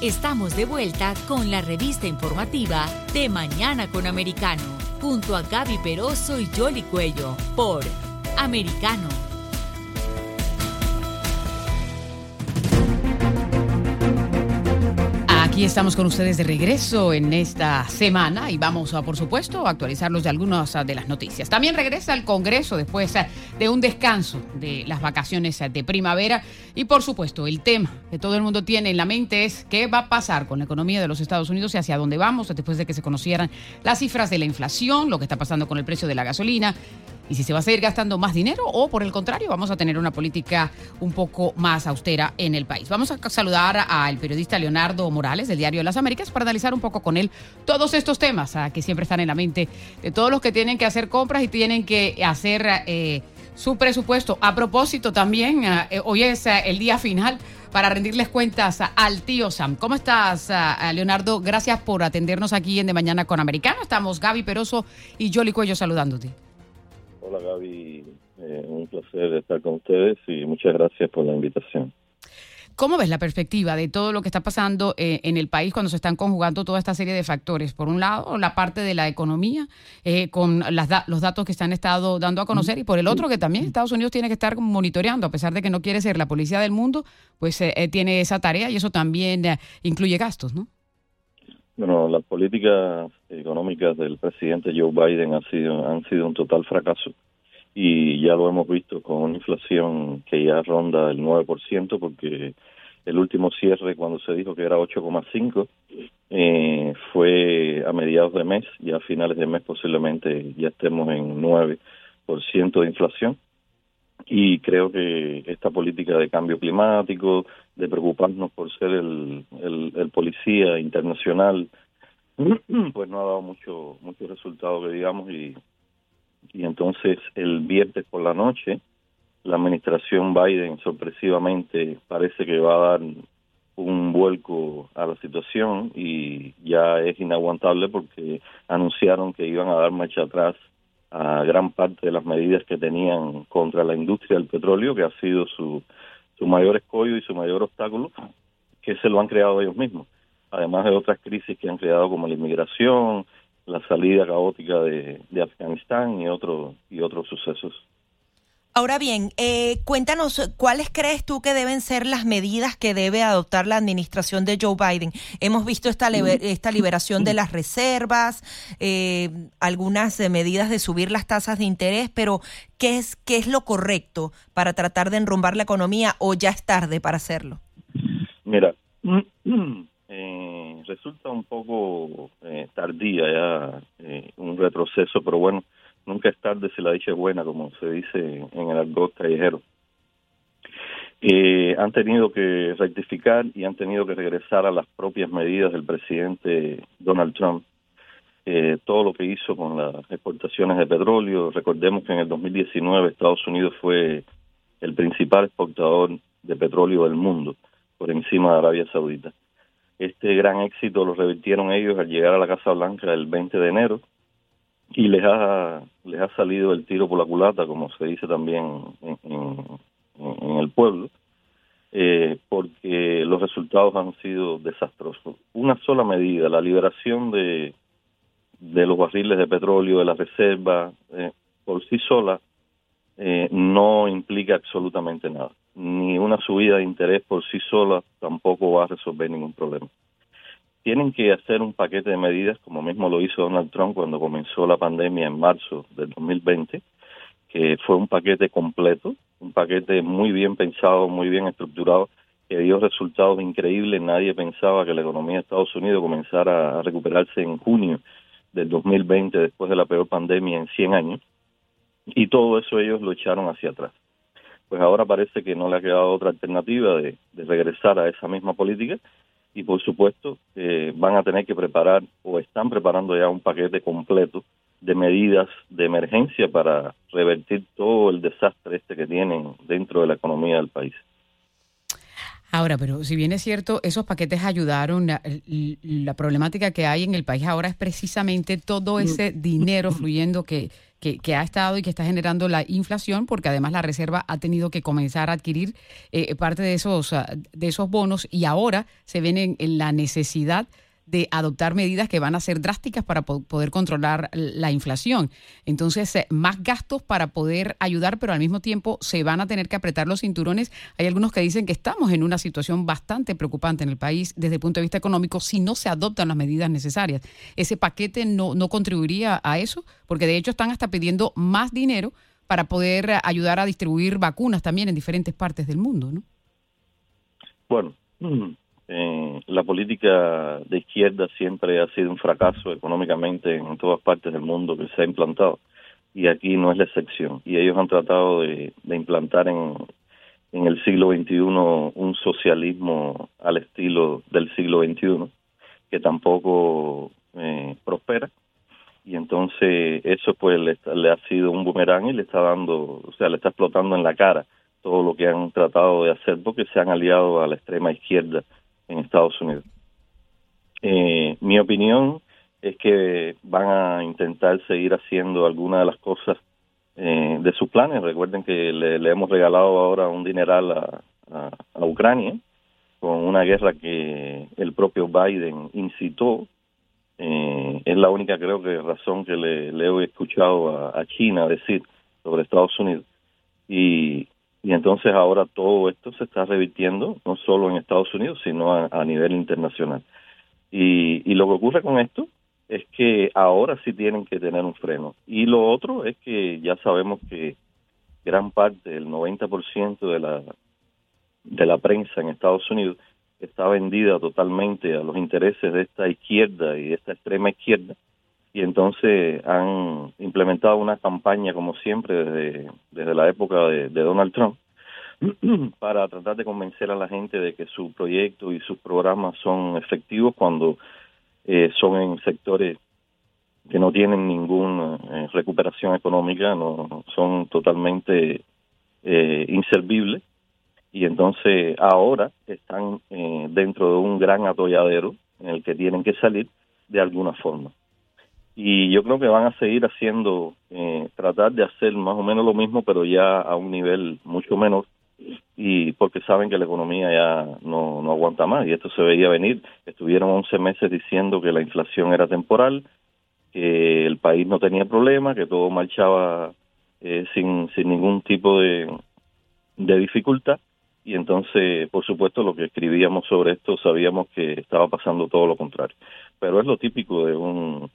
Estamos de vuelta con la revista informativa de Mañana con Americano, junto a Gaby Peroso y Jolly Cuello, por Americano. Aquí estamos con ustedes de regreso en esta semana y vamos a, por supuesto, actualizarlos de algunas de las noticias. También regresa al Congreso después de un descanso de las vacaciones de primavera. Y, por supuesto, el tema que todo el mundo tiene en la mente es qué va a pasar con la economía de los Estados Unidos y hacia dónde vamos después de que se conocieran las cifras de la inflación, lo que está pasando con el precio de la gasolina y si se va a seguir gastando más dinero o por el contrario vamos a tener una política un poco más austera en el país. Vamos a saludar al periodista Leonardo Morales del Diario las Américas para analizar un poco con él todos estos temas ah, que siempre están en la mente de todos los que tienen que hacer compras y tienen que hacer eh, su presupuesto. A propósito también, ah, eh, hoy es ah, el día final para rendirles cuentas al tío Sam. ¿Cómo estás, Leonardo? Gracias por atendernos aquí en De Mañana con Americano. Estamos Gaby Peroso y Jolly Cuello saludándote. Hola Gaby, eh, un placer estar con ustedes y muchas gracias por la invitación. ¿Cómo ves la perspectiva de todo lo que está pasando eh, en el país cuando se están conjugando toda esta serie de factores? Por un lado, la parte de la economía, eh, con los datos que se han estado dando a conocer, y por el otro, que también Estados Unidos tiene que estar monitoreando, a pesar de que no quiere ser la policía del mundo, pues tiene esa tarea y eso también incluye gastos, ¿no? Bueno, las políticas económicas del presidente Joe Biden han sido, han sido un total fracaso y ya lo hemos visto con una inflación que ya ronda el 9% porque el último cierre cuando se dijo que era 8,5 eh, fue a mediados de mes y a finales de mes posiblemente ya estemos en 9% de inflación y creo que esta política de cambio climático, de preocuparnos por ser el, el, policía internacional, pues no ha dado mucho mucho resultado que digamos y y entonces el viernes por la noche la administración Biden sorpresivamente parece que va a dar un vuelco a la situación y ya es inaguantable porque anunciaron que iban a dar marcha atrás a gran parte de las medidas que tenían contra la industria del petróleo, que ha sido su, su mayor escollo y su mayor obstáculo, que se lo han creado ellos mismos, además de otras crisis que han creado como la inmigración, la salida caótica de, de Afganistán y, otro, y otros sucesos. Ahora bien, eh, cuéntanos, ¿cuáles crees tú que deben ser las medidas que debe adoptar la administración de Joe Biden? Hemos visto esta, esta liberación de las reservas, eh, algunas medidas de subir las tasas de interés, pero ¿qué es, ¿qué es lo correcto para tratar de enrumbar la economía o ya es tarde para hacerlo? Mira, eh, resulta un poco tardía ya, un retroceso, pero bueno nunca es tarde si la dicha es buena, como se dice en el argot callejero. Eh, han tenido que rectificar y han tenido que regresar a las propias medidas del presidente Donald Trump. Eh, todo lo que hizo con las exportaciones de petróleo, recordemos que en el 2019 Estados Unidos fue el principal exportador de petróleo del mundo, por encima de Arabia Saudita. Este gran éxito lo revirtieron ellos al llegar a la Casa Blanca el 20 de enero, y les ha les ha salido el tiro por la culata como se dice también en, el pueblo eh, porque los resultados han sido desastrosos. Una sola medida la liberación de de los barriles de petróleo de las reservas eh, por sí sola eh, no implica absolutamente nada. Ni una subida de interés por sí sola tampoco va a resolver ningún problema tienen que hacer un paquete de medidas, como mismo lo hizo Donald Trump cuando comenzó la pandemia en marzo del 2020, que fue un paquete completo, un paquete muy bien pensado, muy bien estructurado, que dio resultados increíbles. Nadie pensaba que la economía de Estados Unidos comenzara a recuperarse en junio del 2020, después de la peor pandemia en 100 años, y todo eso ellos lo echaron hacia atrás. Pues ahora parece que no le ha quedado otra alternativa de, de regresar a esa misma política y por supuesto eh, van a tener que preparar o están preparando ya un paquete completo de medidas de emergencia para revertir todo el desastre este que tienen dentro de la economía del país. Ahora, pero si bien es cierto, esos paquetes ayudaron, la, problemática que hay en el país ahora es precisamente todo ese dinero fluyendo que, que, que, ha estado y que está generando la inflación, porque además la Reserva ha tenido que comenzar a adquirir eh, parte de esos, ah, de esos bonos y ahora se ven en, en la necesidad de adoptar medidas que van a ser drásticas para poder controlar la inflación. Entonces, eh, más gastos para poder ayudar, pero al mismo tiempo se van a tener que apretar los cinturones. Hay algunos que dicen que estamos en una situación bastante preocupante en el país desde el punto de vista económico si no se adoptan las medidas necesarias. Ese paquete no, no contribuiría a eso, porque de hecho están hasta pidiendo más dinero para poder ayudar a distribuir vacunas también en diferentes partes del mundo, ¿no? Bueno, eh, la política de izquierda siempre ha sido un fracaso económicamente en todas partes del mundo que se ha implantado y aquí no es la excepción. Y ellos han tratado de, implantar en, en el siglo XXI un socialismo al estilo del siglo XXI que tampoco eh, prospera y entonces eso pues le, le, ha sido un boomerang y le está dando, o sea, le está explotando en la cara todo lo que han tratado de hacer porque se han aliado a la extrema izquierda en Estados Unidos. Eh, mi opinión es que van a intentar seguir haciendo algunas de las cosas eh, de sus planes. Recuerden que le, hemos regalado ahora un dineral a, Ucrania con una guerra que el propio Biden incitó. Eh, es la única, creo que, razón que le, he escuchado a, a China decir sobre Estados Unidos. Y y entonces ahora todo esto se está revirtiendo no solo en Estados Unidos, sino a, nivel internacional. Y, y lo que ocurre con esto es que ahora sí tienen que tener un freno. Y lo otro es que ya sabemos que gran parte, el 90% de la, de la prensa en Estados Unidos está vendida totalmente a los intereses de esta izquierda y de esta extrema izquierda y entonces han implementado una campaña, como siempre, desde, desde la época de, Donald Trump, para tratar de convencer a la gente de que su proyecto y sus programas son efectivos cuando eh, son en sectores que no tienen ninguna eh, recuperación económica, no son totalmente eh, inservibles. Y entonces ahora están eh, dentro de un gran atolladero en el que tienen que salir de alguna forma y yo creo que van a seguir haciendo, eh, tratar de hacer más o menos lo mismo, pero ya a un nivel mucho menor, y porque saben que la economía ya no, no aguanta más, y esto se veía venir. Estuvieron 11 meses diciendo que la inflación era temporal, que el país no tenía problema, que todo marchaba eh, sin, sin ningún tipo de, de dificultad, y entonces, por supuesto, lo que escribíamos sobre esto sabíamos que estaba pasando todo lo contrario. Pero es lo típico de un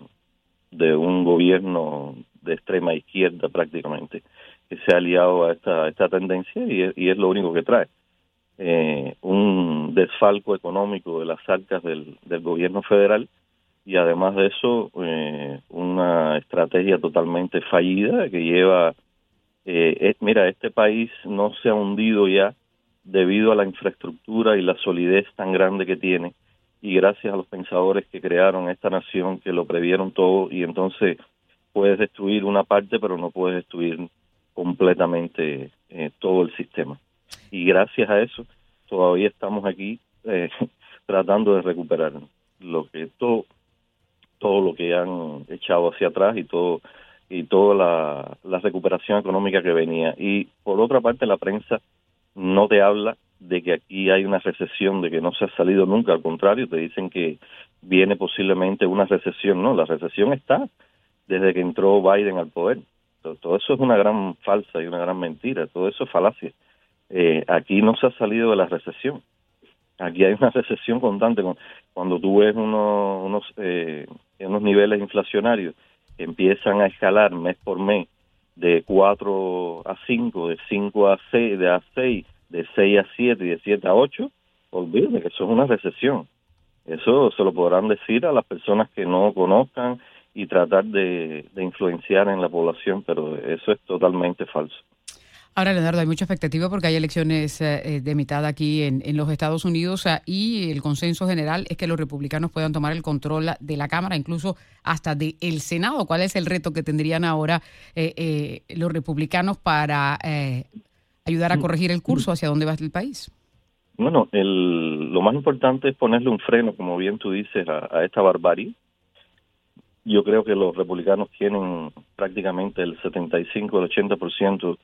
de un gobierno de extrema izquierda prácticamente, que se ha aliado a esta, esta tendencia y es, lo único que trae. Eh, un desfalco económico de las arcas del, del gobierno federal y además de eso eh, una estrategia totalmente fallida que lleva eh, mira este país no se ha hundido ya debido a la infraestructura y la solidez tan grande que tiene y gracias a los pensadores que crearon esta nación, que lo previeron todo y entonces puedes destruir una parte, pero no puedes destruir completamente eh, todo el sistema. Y gracias a eso todavía estamos aquí eh, tratando de recuperar lo que todo todo lo que han echado hacia atrás y todo y toda la, la recuperación económica que venía. Y por otra parte la prensa no te habla de que aquí hay una recesión, de que no se ha salido nunca, al contrario, te dicen que viene posiblemente una recesión, no, la recesión está desde que entró Biden al poder. Todo, eso es una gran falsa y una gran mentira, todo eso es falacia. Eh, aquí no se ha salido de la recesión. Aquí hay una recesión constante. Cuando tú ves unos, unos, eh, unos niveles inflacionarios que empiezan a escalar mes por mes de 4 a 5, de 5 a 6, de a 6, de 6 a 7 y de 7 a 8, olvídate que eso es una recesión. Eso se lo podrán decir a las personas que no conozcan y tratar de, influenciar en la población, pero eso es totalmente falso. Ahora, Leonardo, hay mucha expectativa porque hay elecciones eh, eh, de mitad aquí en, los Estados Unidos ah, y el consenso general es que los republicanos puedan tomar el control de la Cámara, incluso hasta del el Senado. ¿Cuál es el reto que tendrían ahora eh, los republicanos para ayudar a mm. corregir el curso hacia dónde va el país? Bueno, el, lo más importante es ponerle un freno, como bien tú dices, a, esta barbarie yo creo que los republicanos tienen prácticamente el 75, el 80%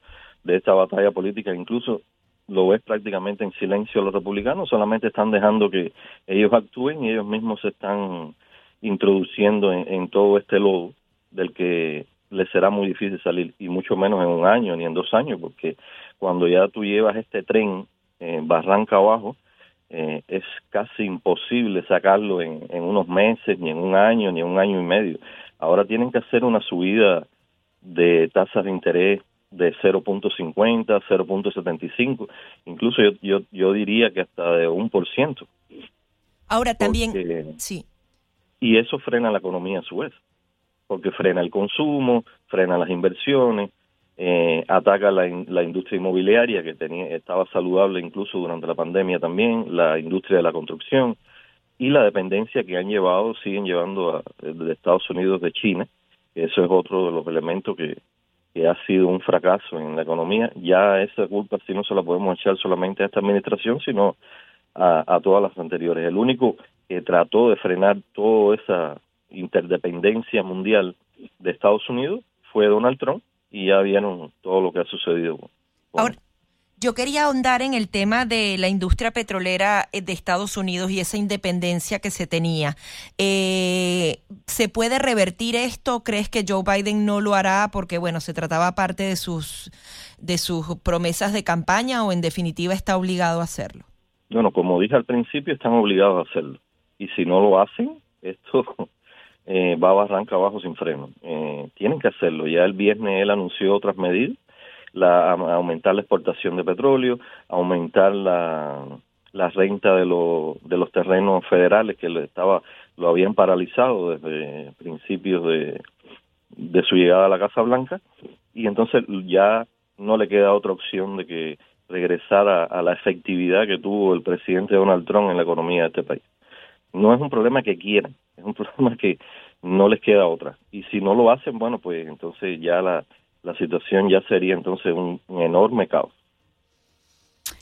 de esta batalla política, incluso lo ves prácticamente en silencio los republicanos, solamente están dejando que ellos actúen y ellos mismos se están introduciendo en, todo este lodo del que les será muy difícil salir, y mucho menos en un año ni en dos años, porque cuando ya tú llevas este tren en barranca abajo, eh, es casi imposible sacarlo en, en unos meses, ni en un año, ni en un año y medio. Ahora tienen que hacer una subida de tasas de interés de 0.50, 0.75, incluso yo, yo, yo diría que hasta de un por ciento. Ahora también, sí. Y eso frena la economía a su vez, porque frena el consumo, frena las inversiones, eh, ataca la, la, industria inmobiliaria que tenía estaba saludable incluso durante la pandemia también, la industria de la construcción y la dependencia que han llevado, siguen llevando a, de Estados Unidos de China, eso es otro de los elementos que, que ha sido un fracaso en la economía. Ya esa culpa sí no se la podemos echar solamente a esta administración, sino a, a todas las anteriores. El único que trató de frenar toda esa interdependencia mundial de Estados Unidos fue Donald Trump y ya vieron todo lo que ha sucedido. Ahora, yo quería ahondar en el tema de la industria petrolera eh, de Estados Unidos y esa independencia que se tenía. Eh, ¿Se puede revertir esto? ¿Crees que Joe Biden no lo hará porque, bueno, se trataba parte de sus, de sus promesas de campaña o en definitiva está obligado a hacerlo? Bueno, como dije al principio, están obligados a hacerlo. Y si no lo hacen, esto eh, va a barranca abajo sin freno. Eh, tienen que hacerlo. Ya el viernes él anunció otras medidas, la, aumentar la exportación de petróleo, aumentar la, la renta de, de los terrenos federales que lo, estaba, lo habían paralizado desde principios de, de su llegada a la Casa Blanca y entonces ya no le queda otra opción de que regresar a la efectividad que tuvo el presidente Donald Trump en la economía de este país no es un problema que quieran, es un problema que no les queda otra. Y si no lo hacen, bueno, pues entonces ya la, la situación ya sería entonces un, enorme caos.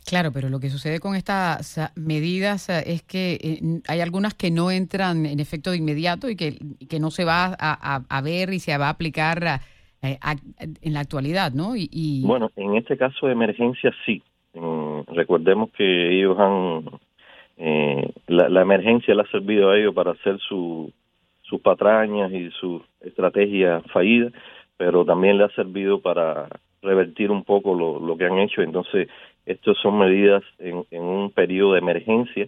Claro, pero lo que sucede con estas medidas es que eh, hay algunas que no entran en efecto de inmediato y que, que no se va a, a, ver y se va a aplicar eh, en la actualidad, ¿no? Y, Bueno, en este caso de emergencia sí. recordemos que ellos han eh, la, emergencia le ha servido a ellos para hacer su, sus patrañas y su estrategia fallida, pero también le ha servido para revertir un poco lo, que han hecho. Entonces, estas son medidas en, un periodo de emergencia.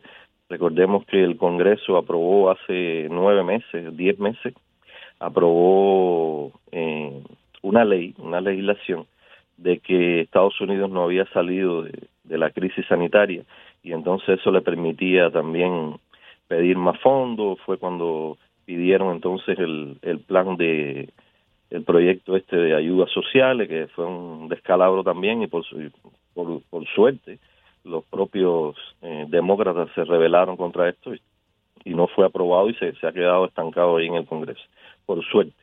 Recordemos que el Congreso aprobó hace nueve meses, diez meses, aprobó eh, una ley, una legislación de que Estados Unidos no había salido de la crisis sanitaria y entonces eso le permitía también pedir más fondos, fue cuando pidieron entonces el, el plan de el proyecto este de ayudas sociales, que fue un descalabro también y por, por, por suerte los propios eh, demócratas se rebelaron contra esto y, y no fue aprobado y se, se ha quedado estancado ahí en el Congreso, por suerte.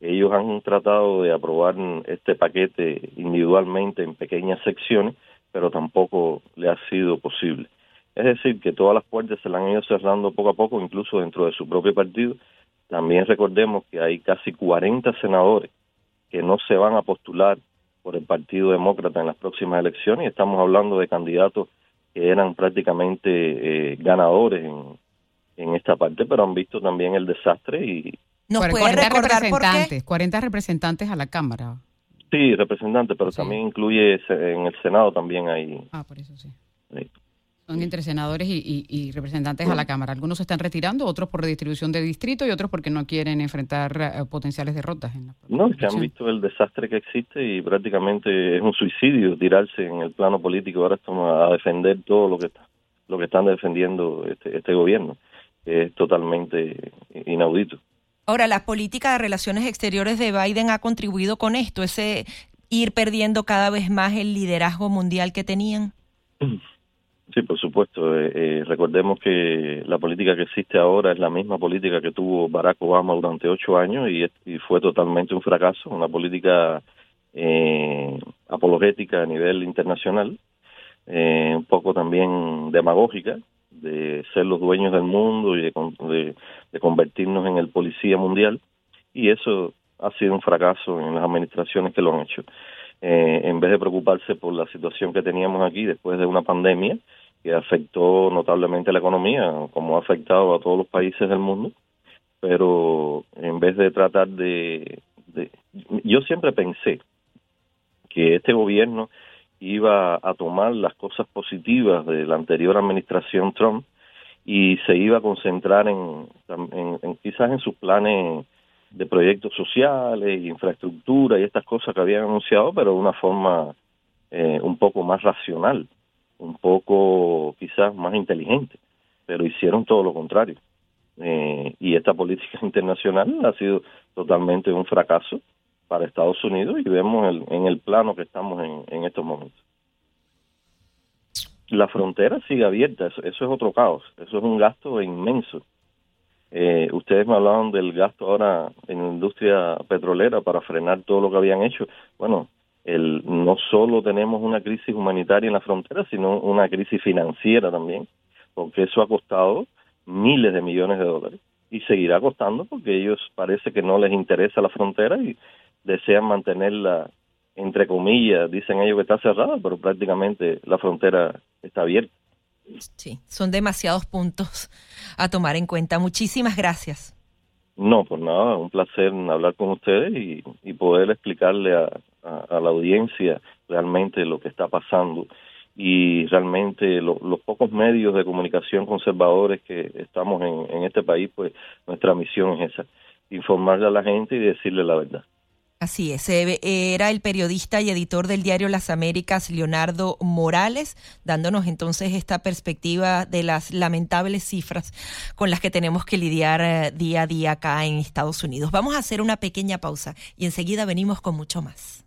Ellos han tratado de aprobar este paquete individualmente en pequeñas secciones, pero tampoco le ha sido posible. Es decir, que todas las puertas se las han ido cerrando poco a poco, incluso dentro de su propio partido. También recordemos que hay casi 40 senadores que no se van a postular por el Partido Demócrata en las próximas elecciones y estamos hablando de candidatos que eran prácticamente eh, ganadores en, en esta parte, pero han visto también el desastre y... ¿Nos puede recordar representantes, 40 representantes a la Cámara. Sí, representantes, pero también incluye en el Senado también hay. Ah, por eso sí. Son entre senadores y, representantes a la Cámara. Algunos se están retirando, otros por redistribución de distrito y otros porque no quieren enfrentar eh, potenciales derrotas. En la no, es que han visto el desastre que existe y prácticamente es un suicidio tirarse en el plano político ahora a defender todo lo que está, lo que están defendiendo este, este gobierno, es totalmente inaudito. Ahora, la política de relaciones exteriores de Biden ha contribuido con esto, ese ir perdiendo cada vez más el liderazgo mundial que tenían. Sí, por supuesto. Eh, eh, recordemos que la política que existe ahora es la misma política que tuvo Barack Obama durante ocho años y, fue totalmente un fracaso, una política eh, apologética a nivel internacional, un poco también demagógica, de ser los dueños del mundo y de, convertirnos en el policía mundial. y eso ha sido un fracaso en las administraciones que lo han hecho. Eh, en vez de preocuparse por la situación que teníamos aquí después de una pandemia que afectó notablemente la economía, como ha afectado a todos los países del mundo, pero en vez de tratar de, de yo siempre pensé que este gobierno iba a tomar las cosas positivas de la anterior administración Trump y se iba a concentrar en, quizás en sus planes de proyectos sociales, infraestructura y estas cosas que habían anunciado, pero de una forma eh, un poco más racional, un poco quizás más inteligente, pero hicieron todo lo contrario. Eh, y esta política internacional ha sido totalmente un fracaso para Estados Unidos y vemos el, en el plano que estamos en, en estos momentos la frontera sigue abierta, eso, es otro caos, eso es un gasto inmenso. Eh, ustedes me hablaban del gasto ahora en la industria petrolera para frenar todo lo que habían hecho. Bueno, el, no solo tenemos una crisis humanitaria en la frontera, sino una crisis financiera también, porque eso ha costado miles de millones de dólares y seguirá costando porque ellos parece que no les interesa la frontera y desean mantenerla entre comillas, dicen ellos que está cerrada, pero prácticamente la frontera está abierta. Sí, son demasiados puntos a tomar en cuenta. Muchísimas gracias. No, pues nada, un placer hablar con ustedes y, poder explicarle a, la audiencia realmente lo que está pasando y realmente los pocos medios de comunicación conservadores que estamos en, en este país, pues nuestra misión es esa, informarle a la gente y decirle la verdad. Así es, era el periodista y editor del diario Las Américas, Leonardo Morales, dándonos entonces esta perspectiva de las lamentables cifras con las que tenemos que lidiar eh, día a día acá en Estados Unidos. Vamos a hacer una pequeña pausa y enseguida venimos con mucho más.